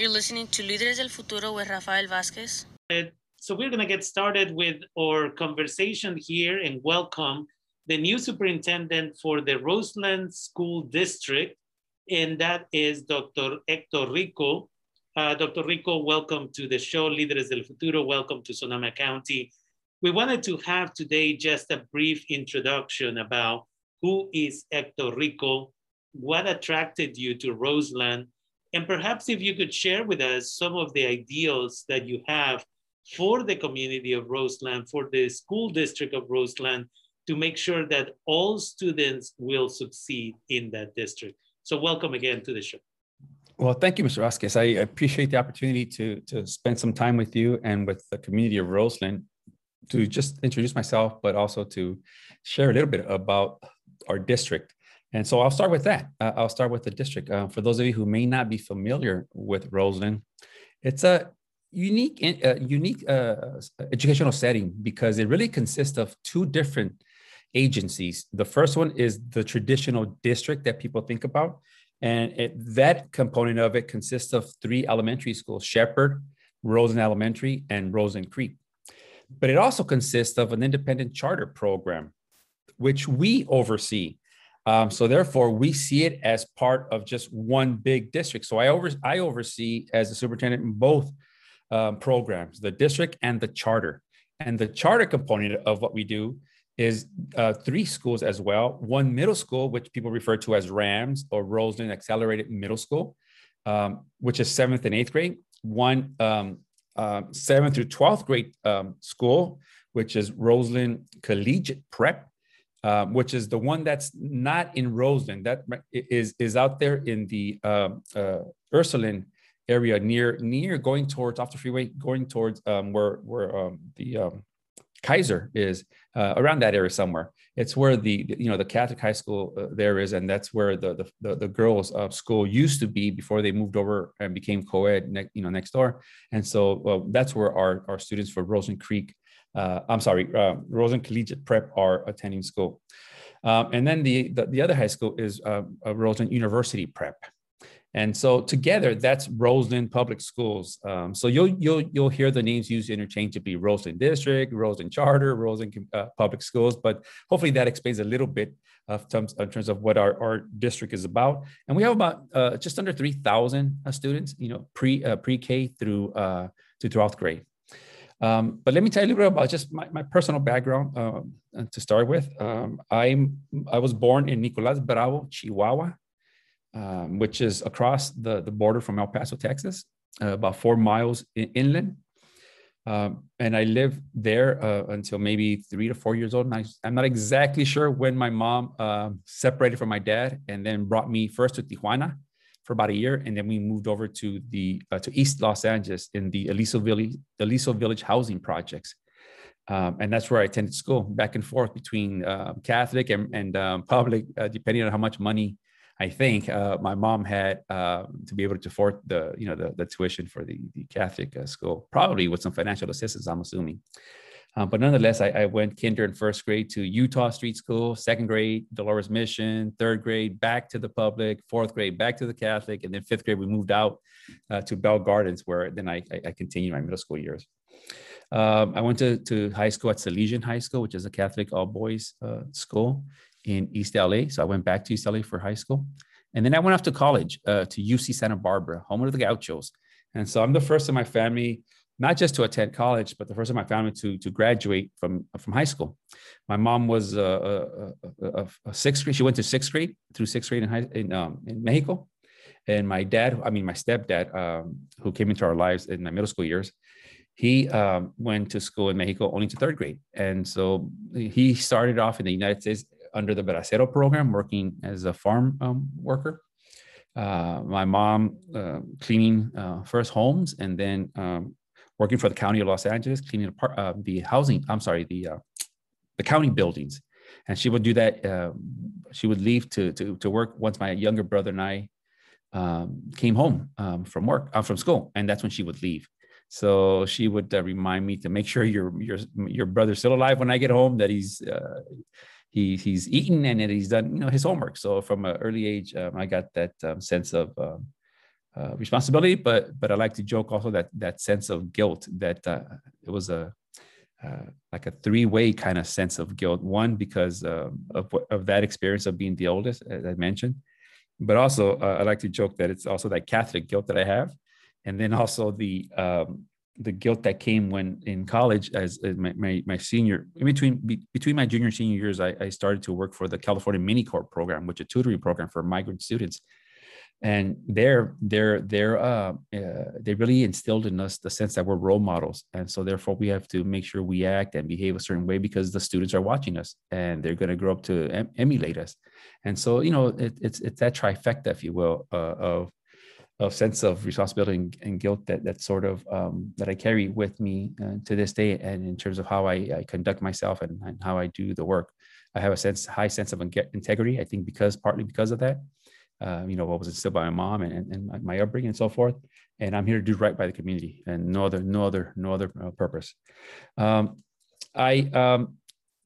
You're listening to Líderes del Futuro with Rafael Vázquez. So we're going to get started with our conversation here and welcome the new superintendent for the Roseland School District, and that is Dr. Hector Rico. Uh, Dr. Rico, welcome to the show, Líderes del Futuro. Welcome to Sonoma County. We wanted to have today just a brief introduction about who is Hector Rico, what attracted you to Roseland, and perhaps if you could share with us some of the ideals that you have for the community of Roseland, for the school district of Roseland, to make sure that all students will succeed in that district. So welcome again to the show. Well, thank you, Mr. Vázquez. I appreciate the opportunity to, to spend some time with you and with the community of Roseland to just introduce myself, but also to share a little bit about our district. And so I'll start with that. Uh, I'll start with the district. Uh, for those of you who may not be familiar with Roseland, it's a unique, uh, unique uh, educational setting because it really consists of two different agencies. The first one is the traditional district that people think about. And it, that component of it consists of three elementary schools, Shepherd, Roseland Elementary, and Roseland Creek. But it also consists of an independent charter program, which we oversee. Um, so therefore, we see it as part of just one big district. So I over I oversee as a superintendent both um, programs, the district and the charter. And the charter component of what we do is uh, three schools as well. One middle school, which people refer to as RAMS or Roseland Accelerated Middle School, um, which is seventh and eighth grade. One uh, seventh through 12th grade um, school, which is Roseland Collegiate Prep, uh, which is the one that's not in Roseland, that is, is out there in the um, uh, Ursuline area near near going towards off the freeway, going towards um, where where um, the um, Kaiser is uh, around that area somewhere. It's where the you know the Catholic high school uh, there is, and that's where the the, the, the girls' uh, school used to be before they moved over and became co-ed, ne- you know, next door. And so that's where our our students for Roseland Creek, uh, I'm sorry, uh, Roseland Collegiate Prep are attending school. Um, and then the, the, the other high school is uh, Roseland University Prep. And so together, that's Roseland Public Schools. Um, so you'll you'll you'll hear the names used interchangeably: Roseland District, Roseland Charter, Roseland uh, Public Schools. But hopefully that explains a little bit of terms, in terms of what our, our district is about. And we have about uh, just under three thousand uh, students, you know, pre uh, pre K through uh, to twelfth grade. Um, but let me tell you a little bit about just my, my personal background um, to start with. Um, I'm I was born in Nicolas Bravo, Chihuahua um, which is across the, the border from El Paso, Texas, uh, about four miles in, inland. Um, and I lived there uh, until maybe three to four years old. And I, am not exactly sure when my mom uh, separated from my dad and then brought me first to Tijuana for about a year. And then we moved over to the uh, to East Los Angeles in the Aliso Village, Aliso Village housing projects. Um, and that's where I attended school back and forth between uh, Catholic and, and um, public, uh, depending on how much money I think uh, my mom had uh, to be able to afford the you know the, the tuition for the, the Catholic uh, school, probably with some financial assistance, I'm assuming. Um, but nonetheless, I, I, went kinder and first grade to Utah Street School, second grade Dolores Mission, third grade back to the public, fourth grade back to the Catholic, and then fifth grade we moved out uh, to Bell Gardens, where then I, I, continued my middle school years. Um, I went to, to high school at Salesian High School, which is a Catholic all boys uh, school in East LA. So I went back to East LA for high school. And then I went off to college uh, to UC Santa Barbara, home of the Gauchos. And so I'm the first in my family, not just to attend college, but the first in my family to, to graduate from, from high school. My mom was a, a, a, a sixth grade. She went to sixth grade through sixth grade in, high, in, um, in Mexico. And my dad, I mean, my stepdad, um, who came into our lives in my middle school years, he um, went to school in Mexico only to third grade. And so he started off in the United States under the Bracero program, working as a farm um, worker. Uh, my mom uh, cleaning uh, first homes and then um, working for the county of Los Angeles, cleaning the, uh, the housing. I'm sorry, the uh, the county buildings, and she would do that. Um, she would leave to to to work once my younger brother and I um, came home um, from work uh, from school, and that's when she would leave. So she would remind me to make sure your your your brother's still alive when I get home. That he's he he's eaten and that he's done you know his homework. So from an early age, um, I got that um, sense of uh, uh, responsibility, but but I like to joke also that that sense of guilt that uh, it was a uh, like a three-way kind of sense of guilt. One because um, of of that experience of being the oldest, as I mentioned, but also uh, I like to joke that it's also that Catholic guilt that I have, and then also the um, the guilt that came when in college as, as my, my, my, senior in between be, between my junior and senior years I, I, started to work for the california Mini-Corps program which is a tutoring program for migrant students and they're they're they're uh, uh, they really instilled in us the sense that we're role models. And so therefore we have to make sure we act and behave a certain way because the students are watching us and they're going to grow up to em- emulate us. And so you know it, it's it's that trifecta if you will uh, of of sense of responsibility and, and, guilt that that sort of um, that I carry with me uh, to this day, and in terms of how I, I conduct myself and, and, how I do the work, I have a sense high sense of integrity. I think because partly because of that, uh, you know, what was instilled by my mom and, and, my upbringing and so forth. And I'm here to do right by the community and no other no other no other uh, purpose. Um, I um,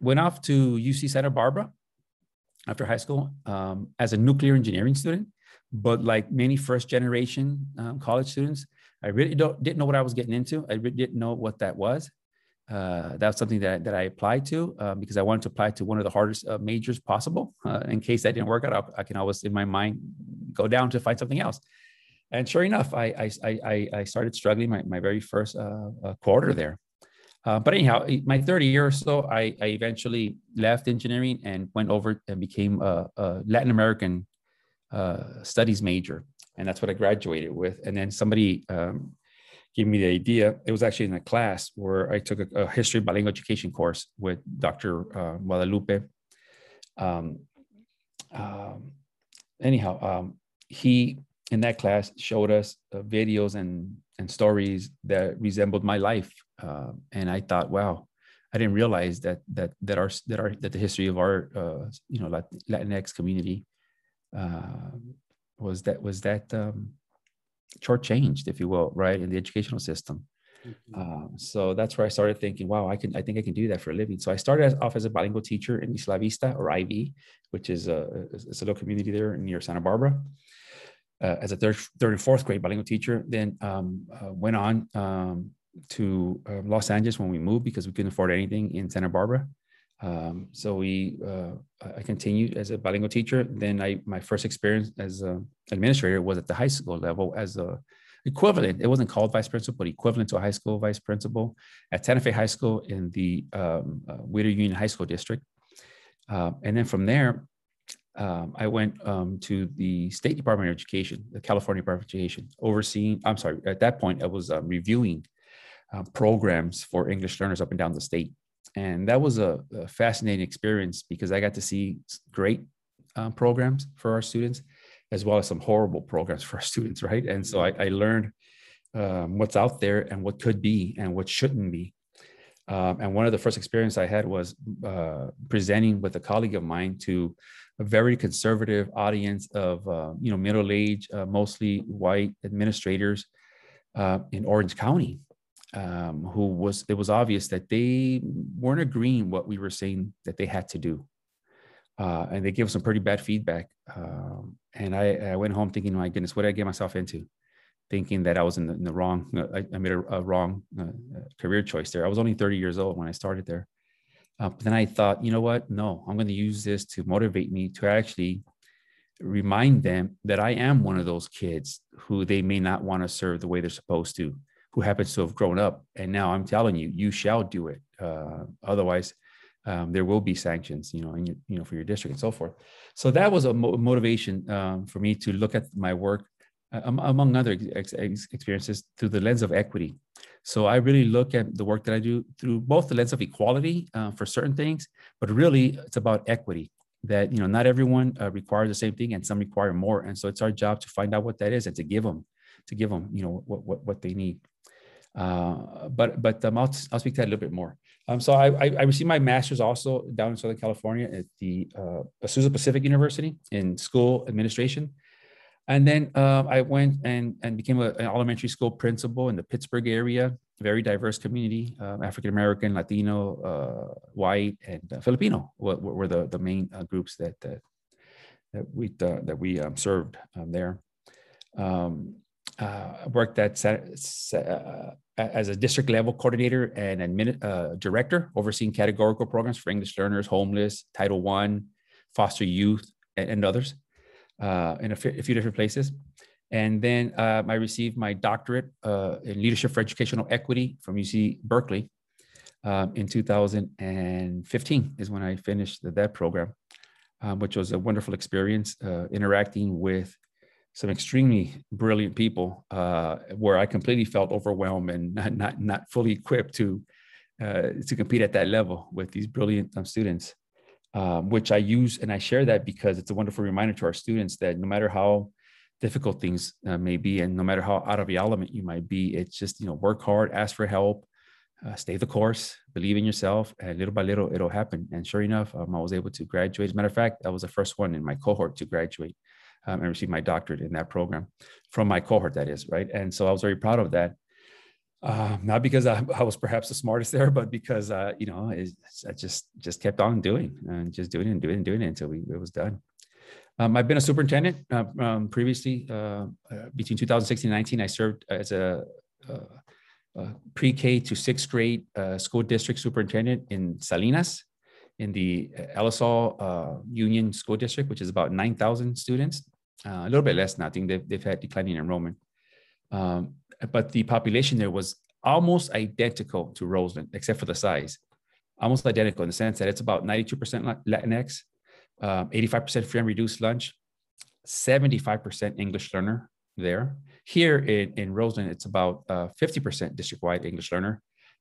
went off to UC Santa Barbara after high school um, as a nuclear engineering student but like many first generation um, college students, I really didn't know what I was getting into. I really didn't know what that was. Uh, that's something that, that I applied to uh, because I wanted to apply to one of the hardest uh, majors possible. Uh, in case that didn't work out, I, I, can always, in my mind, go down to find something else. And sure enough, I I, I, I started struggling my, my very first uh, uh, quarter there. but anyhow, my third year or so, I, I eventually left engineering and went over and became a, a Latin American studies major, and that's what I graduated with. And then somebody um, gave me the idea. It was actually in a class where I took a, a history bilingual education course with Dr. Uh, Guadalupe. Um, um, anyhow, um, he in that class showed us uh, videos and and stories that resembled my life, uh, and I thought, wow, I didn't realize that that that our that our that the history of our uh, you know Latinx community uh, was that was that um, shortchanged, if you will, right, in the educational system. Mm-hmm. Uh, so that's where I started thinking, wow, I can, I think I can do that for a living. So I started as, off as a bilingual teacher in Isla Vista or IV, which is a, it's a little community there near Santa Barbara. Uh, as a third, third and fourth grade bilingual teacher, then um, uh, went on um, to uh, Los Angeles when we moved because we couldn't afford anything in Santa Barbara. Um, so we, uh, I continued as a bilingual teacher. Then I, my first experience as an administrator was at the high school level as a equivalent. It wasn't called vice principal, but equivalent to a high school vice principal at Santa Fe High School in the um, uh, Union High School district. Uh, and then from there, um, I went um, to the State Department of Education, the California Department of Education, overseeing. I'm sorry, at that point I was uh, reviewing uh, programs for English learners up and down the state and that was a, a fascinating experience because I got to see great uh, programs for our students, as well as some horrible programs for our students, right? And so I, I learned um, what's out there and what could be and what shouldn't be. Um, and one of the first experience I had was uh, presenting with a colleague of mine to a very conservative audience of uh, you know middle age, uh, mostly white administrators uh, in Orange County, um, who was it was obvious that they weren't agreeing what we were saying that they had to do. Uh, and they gave us some pretty bad feedback. Um, and I, I, went home thinking my goodness what did i get myself into? Thinking that i was in the, in the wrong uh, I, I, made a, a wrong uh, career choice there. I was only 30 years old when i started there. Uh, but then i thought you know what? No i'm going to use this to motivate me to actually remind them that i am one of those kids who they may not want to serve the way they're supposed to who happens to have grown up. And now I'm telling you, you shall do it. Uh, otherwise, um, there will be sanctions, you know, you, you know, for your district and so forth. So that was a mo- motivation um, for me to look at my work, uh, among other ex- ex- experiences, through the lens of equity. So I really look at the work that I do through both the lens of equality uh, for certain things, but really it's about equity. That you know, not everyone uh, requires the same thing, and some require more. And so it's our job to find out what that is and to give them, to give them, you know, what what, what they need. Uh, but but um, I'll, I'll speak to that a little bit more. Um, so I, I, received my master's also down in Southern California at the uh, Azusa Pacific University in school administration. And then uh, I went and, and became a, an elementary school principal in the Pittsburg area, very diverse community, uh, African American, Latino, uh, white, and uh, Filipino were, were, the, the main uh, groups that, that, that we, that we um, served um, there. Um, uh, worked at uh, as a district level coordinator and admin, uh, director, overseeing categorical programs for English learners, homeless, Title One, foster youth, and, and others uh, in a, few different places. And then um, I received my doctorate uh, in leadership for educational equity from UC Berkeley um, in 2015 is when I finished that program, um, which was a wonderful experience uh, interacting with some extremely brilliant people uh, where I completely felt overwhelmed and not not, not fully equipped to uh, to compete at that level with these brilliant um, students, um, which I use and I share that because it's a wonderful reminder to our students that no matter how difficult things uh, may be and no matter how out of the element you might be, it's just you know work hard, ask for help, uh, stay the course, believe in yourself, and little by little it'll happen. And sure enough, um, I was able to graduate. As a matter of fact, I was the first one in my cohort to graduate um, and received my doctorate in that program from my cohort, that is, right? And so I was very proud of that. Uh, not because I, I, was perhaps the smartest there, but because uh, you know I just just kept on doing and just doing it and doing it and doing it until we, it was done. Um, I've been a superintendent uh, um, previously. Uh, uh, between 2016 and 19, I served as a, a pre-K to sixth grade uh, school district superintendent in Salinas, in the Alisal Union School District, which is about 9,000 students uh, a little bit less now. I think they've, they've had declining enrollment. Um, but the population there was almost identical to Roseland, except for the size. Almost identical in the sense that it's about 92% Latinx, um, 85% free and reduced lunch, 75% English learner there. Here in, in Roseland, it's about uh, 50% district-wide English learner.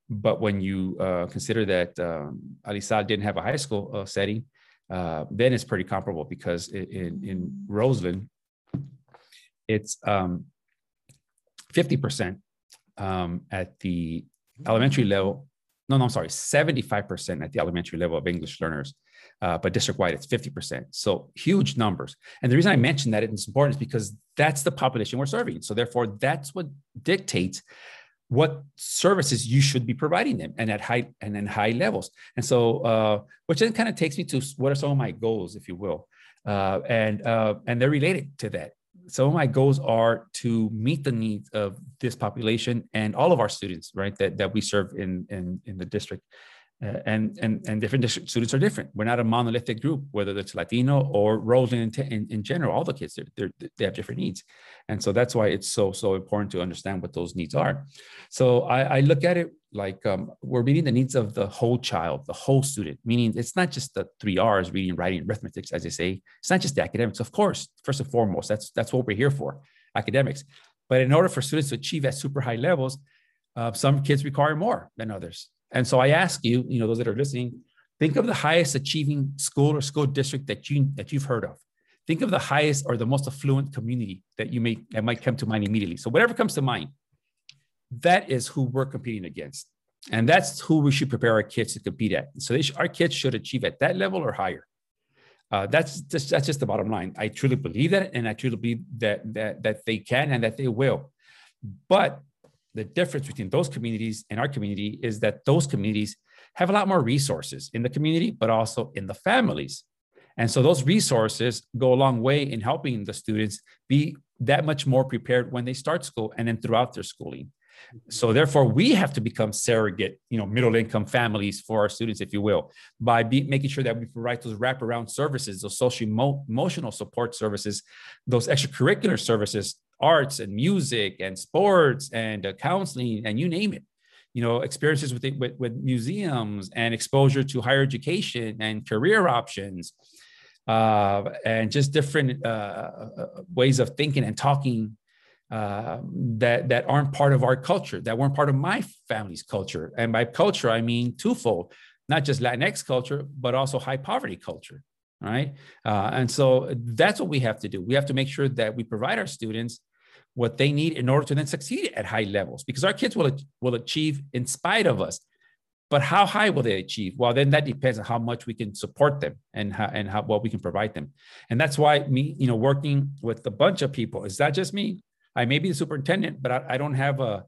But when you uh, consider that um, Alisal didn't have a high school uh, setting, uh, then it's pretty comparable because in, in Roseland, it's um, 50% um, at the elementary level. No, no, I'm sorry, 75% at the elementary level of English learners, uh, but district-wide it's 50%. So huge numbers. And the reason I mention that it's important is because that's the population we're serving. So therefore, that's what dictates what services you should be providing them and at high and in high levels. And so, uh, which then kind of takes me to what are some of my goals, if you will, uh, and uh, and they're related to that. Some of my goals are to meet the needs of this population and all of our students, right? That that we serve in in in the district, uh, and and and different students are different. We're not a monolithic group, whether it's Latino or Roseland in, in, in general. All the kids they they have different needs, and so that's why it's so so important to understand what those needs are. So I, I look at it like um, we're meeting the needs of the whole child, the whole student. Meaning it's not just the three R's: reading, writing, arithmetic, as they say. It's not just the academics, of course. First and foremost, that's that's what we're here for, academics. But in order for students to achieve at super high levels, uh, some kids require more than others and so I ask you, you know, those that are listening, think of the highest achieving school or school district that you that you've heard of. Think of the highest or the most affluent community that you may that might come to mind immediately. So whatever comes to mind, that is who we're competing against, and that's who we should prepare our kids to compete at. So should, our kids should achieve at that level or higher. Uh, that's just that's just the bottom line. I truly believe that, and I truly believe that that that they can and that they will. But the difference between those communities and our community is that those communities have a lot more resources in the community, but also in the families. And so those resources go a long way in helping the students be that much more prepared when they start school and then throughout their schooling. So therefore, we have to become surrogate, you know, middle income families for our students, if you will, by be, making sure that we provide those wraparound services, those social emotional support services, those extracurricular services arts and music and sports and uh, counseling and you name it. You know experiences with, with, with museums and exposure to higher education and career options uh, and just different uh, uh ways of thinking and talking uh, that that aren't part of our culture that weren't part of my family's culture. And by culture i mean twofold not just latinx culture but also high poverty culture right? Uh, and so that's what we have to do. We have to make sure that we provide our students what they need in order to then succeed at high levels because our kids will, will achieve in spite of us. But how high will they achieve? Well then that depends on how much we can support them and how and how what we can provide them. And that's why me you know working with a bunch of people is that just me. I may be the superintendent but i, I don't have a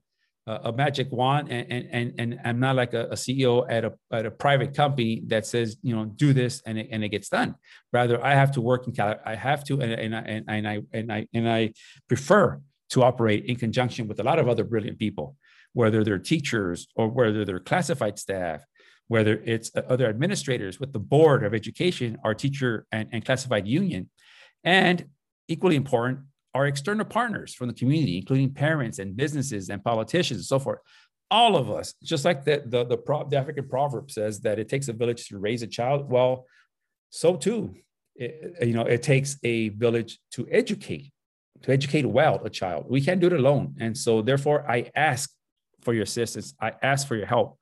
a magic wand and and and i'm not like a, a, ceo at a at a private company that says you know do this and it, and it gets done. Rather i have to work in Cal- i have to and, and, I, and, I and i and i prefer to operate in conjunction with a lot of other brilliant people, whether they're teachers or whether they're classified staff, whether it's uh, other administrators with the Board of Education, our teacher and, and classified union, and equally important, our external partners from the community, including parents and businesses and politicians and so forth. All of us, just like the, the, the, the African proverb says that it takes a village to raise a child. Well, so too, it, you know, it takes a village to educate, to educate well a child. We can't do it alone. And so therefore I ask for your assistance. I ask for your help.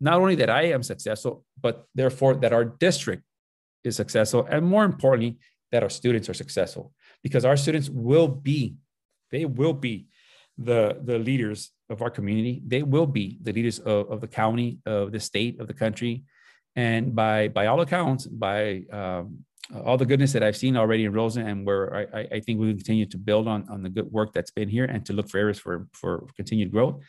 Not only that I am successful, but therefore that our district is successful. And more importantly, that our students are successful because our students will be, they will be the, the leaders of our community. They will be the leaders of, of the county, of the state, of the country. And by, by all accounts, by um, all the goodness that I've seen already in Roseland and where I, I think we can continue to build on, on the good work that's been here and to look for areas for, for continued growth,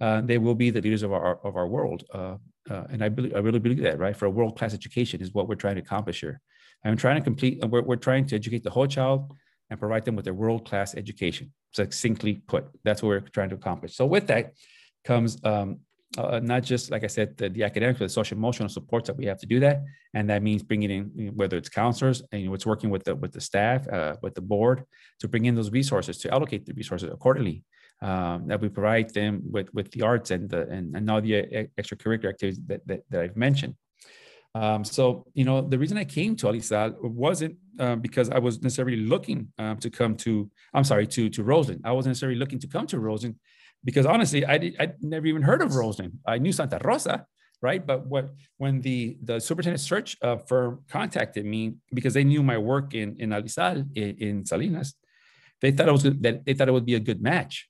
uh, they will be the leaders of our, of our world. Uh, uh, and I, believe, I really believe that, right? For a world-class education is what we're trying to accomplish here. I'm trying to complete, we're, we're trying to educate the whole child and provide them with a world-class education. Succinctly put, that's what we're trying to accomplish. So with that comes um, uh, not just like I said, the, the academic, but the social emotional supports that we have to do that, and that means bringing in whether it's counselors and you know, it's working with the with the staff, uh, with the board to bring in those resources to allocate the resources accordingly. Um, that we provide them with with the arts and the and, and all the uh, extracurricular activities that, that, that I've mentioned. Um, so, you know, the reason I came to Alisal wasn't uh, because I was necessarily looking um, to come to, I'm sorry, to, to Roseland. I wasn't necessarily looking to come to Roseland because honestly, I did, I'd never even heard of Roseland. I knew Santa Rosa, right? But what, when the, the superintendent search uh, firm contacted me because they knew my work in, in Alisal, in, in Salinas, they thought it was that they thought it would be a good match.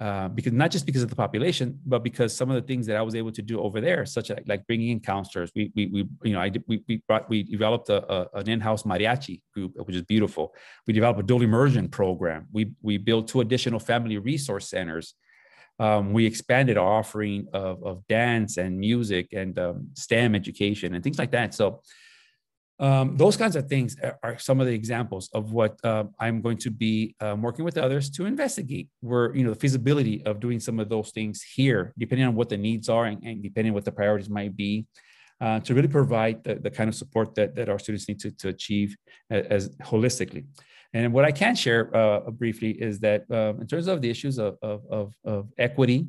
Uh, because not just because of the population, but because some of the things that I was able to do over there, such as like bringing in counselors, we we, we you know I did, we we brought we developed a, a, an in-house mariachi group, which is beautiful. We developed a dual immersion program. We we built two additional family resource centers. Um, we expanded our offering of, of dance and music and um, STEM education and things like that. So um, those kinds of things are, some of the examples of what uh, I'm going to be um, working with others to investigate where, you know, the feasibility of doing some of those things here, depending on what the needs are and, and depending what the priorities might be, uh, to really provide the, the kind of support that, that our students need to, to achieve as, as holistically. And what I can share uh, briefly is that um, in terms of the issues of, of, of, of equity,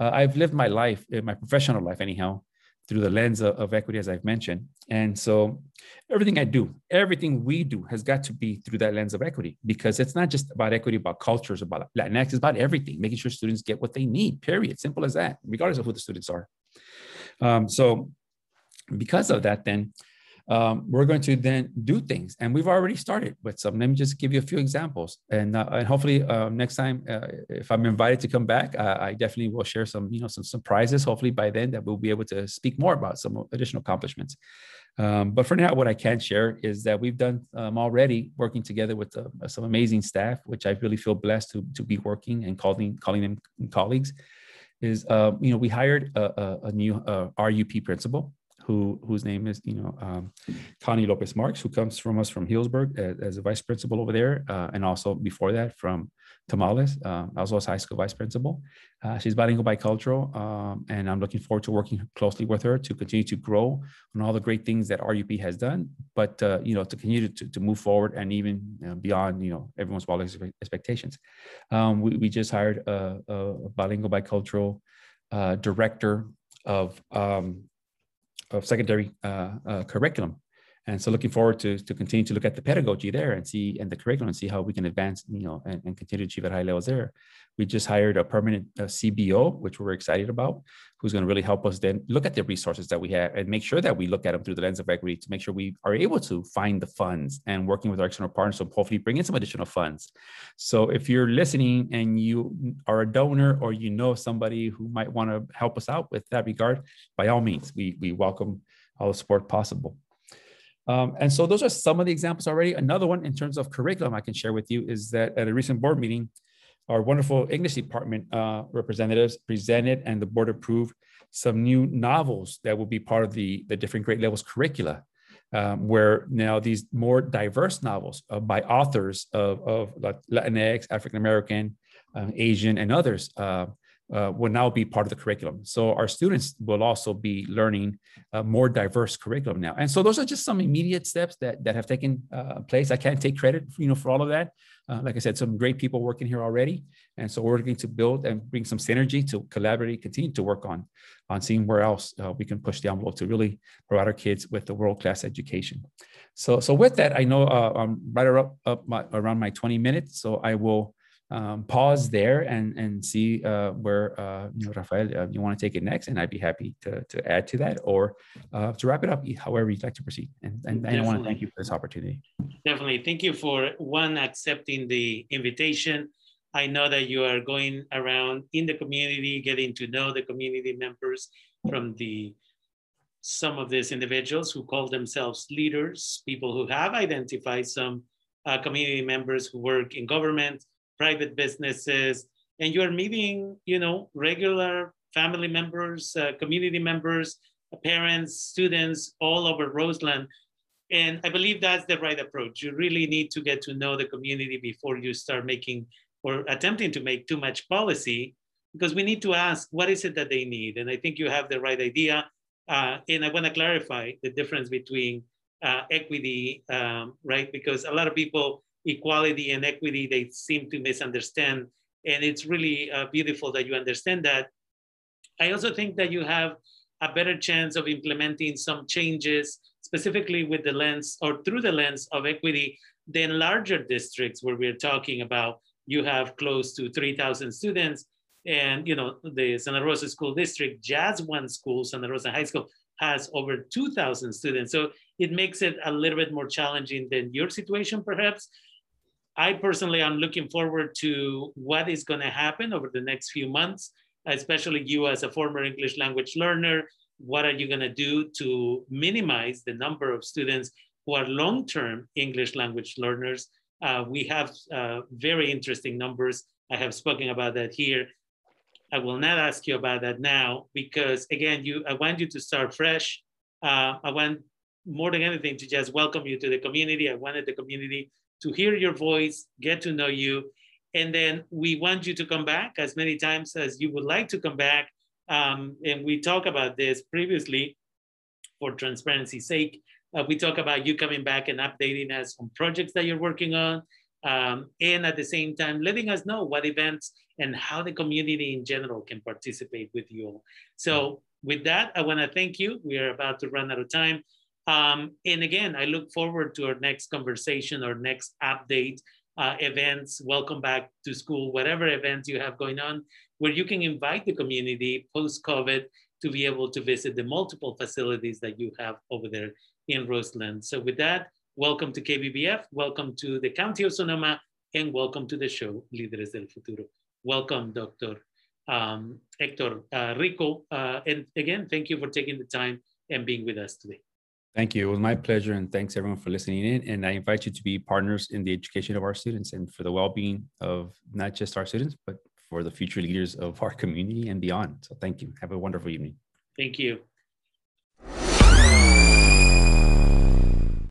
uh, I've lived my life, my professional life anyhow, through the lens of, of, equity, as I've mentioned. And so everything I do, everything we do has got to be through that lens of equity because it's not just about equity, about cultures, about Latinx, it's about everything, making sure students get what they need, period. Simple as that, regardless of who the students are. Um, so because of that, then um, we're going to then do things. And we've already started with some. Let me just give you a few examples. And, uh, and hopefully uh, next time uh, if i'm invited to come back uh, i definitely will share some you know some surprises hopefully by then that we'll be able to speak more about some additional accomplishments. Um, but for now what i can share is that we've done um, already working together with uh, some amazing staff which i really feel blessed to, to be working and calling calling them colleagues is uh, you know we hired a, a, a new RUP principal who whose name is you know um, Connie Lopez Marks, who comes from us from Healdsburg as, as a vice principal over there, uh, and also before that from Tomales, uh, also as high school vice principal. Uh, she's bilingual, bicultural, um, and I'm looking forward to working closely with her to continue to grow on all the great things that RUP has done, but uh, you know to continue to, to move forward and even you know, beyond you know everyone's wildest expectations. Um, we, we just hired a, a bilingual, bicultural uh, director of um, of secondary uh, uh, curriculum. And so looking forward to, to continue to look at the pedagogy there and see, and the curriculum and see how we can advance, you know, and, and continue to achieve at high levels there. We just hired a permanent uh, CBO, which we're excited about, who's going to really help us then look at the resources that we have and make sure that we look at them through the lens of equity to make sure we are able to find the funds and working with our external partners to hopefully bring in some additional funds. So if you're listening and you are a donor or you know somebody who might want to help us out with that regard, by all means, we, we welcome all the support possible. Um, and so those are some of the examples already. Another one in terms of curriculum I can share with you is that at a recent board meeting, our wonderful English department uh, representatives presented and the board approved some new novels that will be part of the, the different grade levels curricula, um, where now these more diverse novels uh, by authors of, of Latinx, African American, uh, Asian, and others uh, uh, will now be part of the curriculum. So our students will also be learning a more diverse curriculum now. And so those are just some immediate steps that, that have taken uh, place. I can't take credit, you know, for all of that. Uh, like I said, some great people working here already. And so we're going to build and bring some synergy to collaborate, continue to work on, on seeing where else uh, we can push the envelope to really provide our kids with the world-class education. So, so with that, I know uh, I'm right up, up my, around my 20 minutes. So I will um, pause there and and see uh, where uh, you know Rafael uh, you want to take it next, and I'd be happy to to add to that or uh, to wrap it up, however you'd like to proceed. And, and, and I want to thank you for this opportunity. Definitely, thank you for one accepting the invitation. I know that you are going around in the community, getting to know the community members from the some of these individuals who call themselves leaders, people who have identified some uh, community members who work in government private businesses, and you're meeting, you know, regular family members, uh, community members, parents, students all over Roseland. And I believe that's the right approach. You really need to get to know the community before you start making or attempting to make too much policy, because we need to ask what is it that they need. And I think you have the right idea. Uh, and I want to clarify the difference between uh, equity, um, right? Because a lot of people equality and equity they seem to misunderstand. And it's really uh, beautiful that you understand that. I also think that you have a better chance of implementing some changes, specifically with the lens or through the lens of equity, than larger districts where we're talking about you have close to 3,000 students. And you know the Santa Rosa School District, Jazz One School, Santa Rosa High School, has over 2,000 students. So it makes it a little bit more challenging than your situation, perhaps. I personally am looking forward to what is going to happen over the next few months, especially you as a former English language learner. What are you going to do to minimize the number of students who are long term English language learners? Uh, we have uh, very interesting numbers. I have spoken about that here. I will not ask you about that now because, again, you, I want you to start fresh. Uh, I want more than anything to just welcome you to the community. I wanted the community to hear your voice, get to know you. And then we want you to come back as many times as you would like to come back. Um, and we talk about this previously for transparency's sake. Uh, we talk about you coming back and updating us on projects that you're working on. Um, and at the same time, letting us know what events and how the community in general can participate with you. So with that, I wanna thank you. We are about to run out of time. Um, and again, I look forward to our next conversation or next update uh, events, welcome back to school, whatever events you have going on, where you can invite the community post-COVID to be able to visit the multiple facilities that you have over there in Roseland. So with that, welcome to KBBF, welcome to the County of Sonoma, and welcome to the show, Líderes del Futuro. Welcome, Dr. Um, Hector uh, Rico. Uh, and again, thank you for taking the time and being with us today. Thank you. It was my pleasure. And thanks everyone for listening in. And I invite you to be partners in the education of our students and for the well being of not just our students, but for the future leaders of our community and beyond. So thank you. Have a wonderful evening. Thank you.